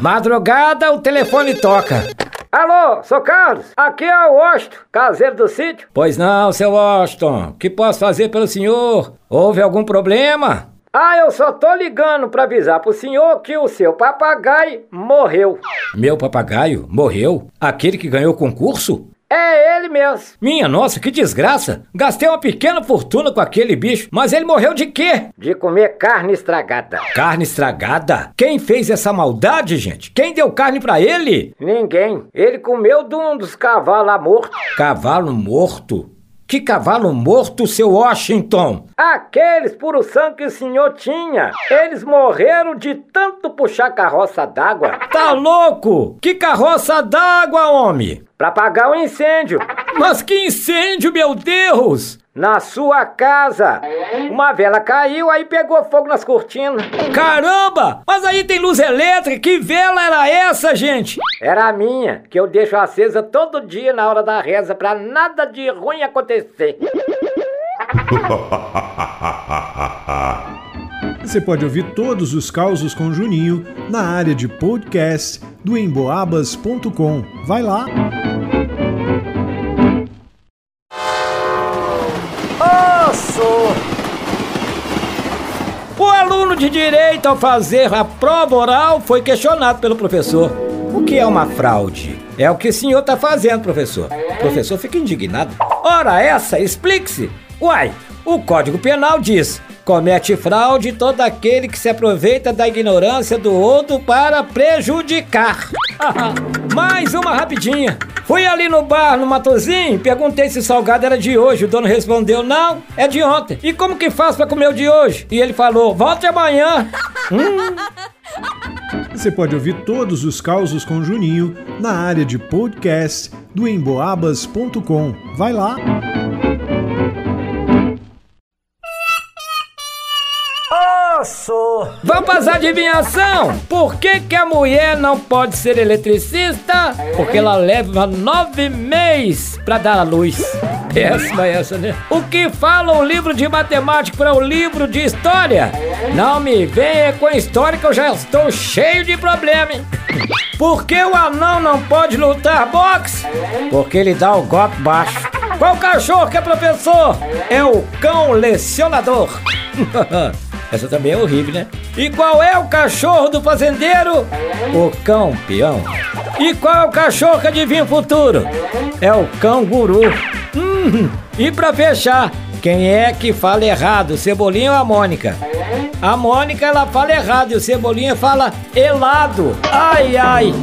Madrugada, o telefone toca. Alô, sou Carlos. Aqui é o Washington, caseiro do sítio. Pois não, seu Washington. O que posso fazer pelo senhor? Houve algum problema? Ah, eu só tô ligando pra avisar pro senhor que o seu papagaio morreu. Meu papagaio morreu? Aquele que ganhou o concurso? É ele mesmo. Minha nossa, que desgraça! Gastei uma pequena fortuna com aquele bicho, mas ele morreu de quê? De comer carne estragada. Carne estragada? Quem fez essa maldade, gente? Quem deu carne pra ele? Ninguém. Ele comeu de um dos cavalos lá morto. Cavalo morto? Que cavalo morto, seu Washington? Aqueles puro sangue que o senhor tinha. Eles morreram de tanto puxar carroça d'água. Tá louco? Que carroça d'água, homem? Pra apagar o incêndio. Mas que incêndio, meu Deus! Na sua casa. Uma vela caiu, aí pegou fogo nas cortinas. Caramba! Mas aí tem luz elétrica, que vela era essa, gente? Era a minha, que eu deixo acesa todo dia na hora da reza pra nada de ruim acontecer. Você pode ouvir todos os causos com Juninho na área de podcast do emboabas.com. Vai lá! Aluno de direito, ao fazer a prova oral, foi questionado pelo professor. O que é uma fraude? É o que o senhor está fazendo, professor. O professor fica indignado. Ora, essa, explique-se. Uai, o Código Penal diz: comete fraude todo aquele que se aproveita da ignorância do outro para prejudicar. Mais uma rapidinha. Fui ali no bar, no Matozinho, perguntei se o salgado era de hoje. O dono respondeu: não, é de ontem. E como que faz para comer o de hoje? E ele falou: volte amanhã. Hum. Você pode ouvir todos os causos com Juninho na área de podcast do emboabas.com. Vai lá! Osso! Vamos para as adivinhação? Por que, que a mulher não pode ser eletricista? Porque ela leva nove meses para dar a luz. Péssima essa, né? O que fala um livro de matemática para um livro de história? Não me venha com história que eu já estou cheio de problema, hein? Por que o anão não pode lutar boxe? Porque ele dá o golpe baixo. Qual cachorro que é professor? É o cão lecionador. Essa também é horrível, né? E qual é o cachorro do fazendeiro? O cão peão. E qual é o cachorro que adivinha o futuro? É o cão guru. Hum, e pra fechar, quem é que fala errado, o Cebolinha ou a Mônica? A Mônica ela fala errado e o Cebolinha fala helado. Ai, ai.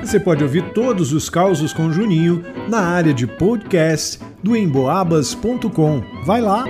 Você pode ouvir todos os causos com Juninho na área de podcast do emboabas.com. Vai lá!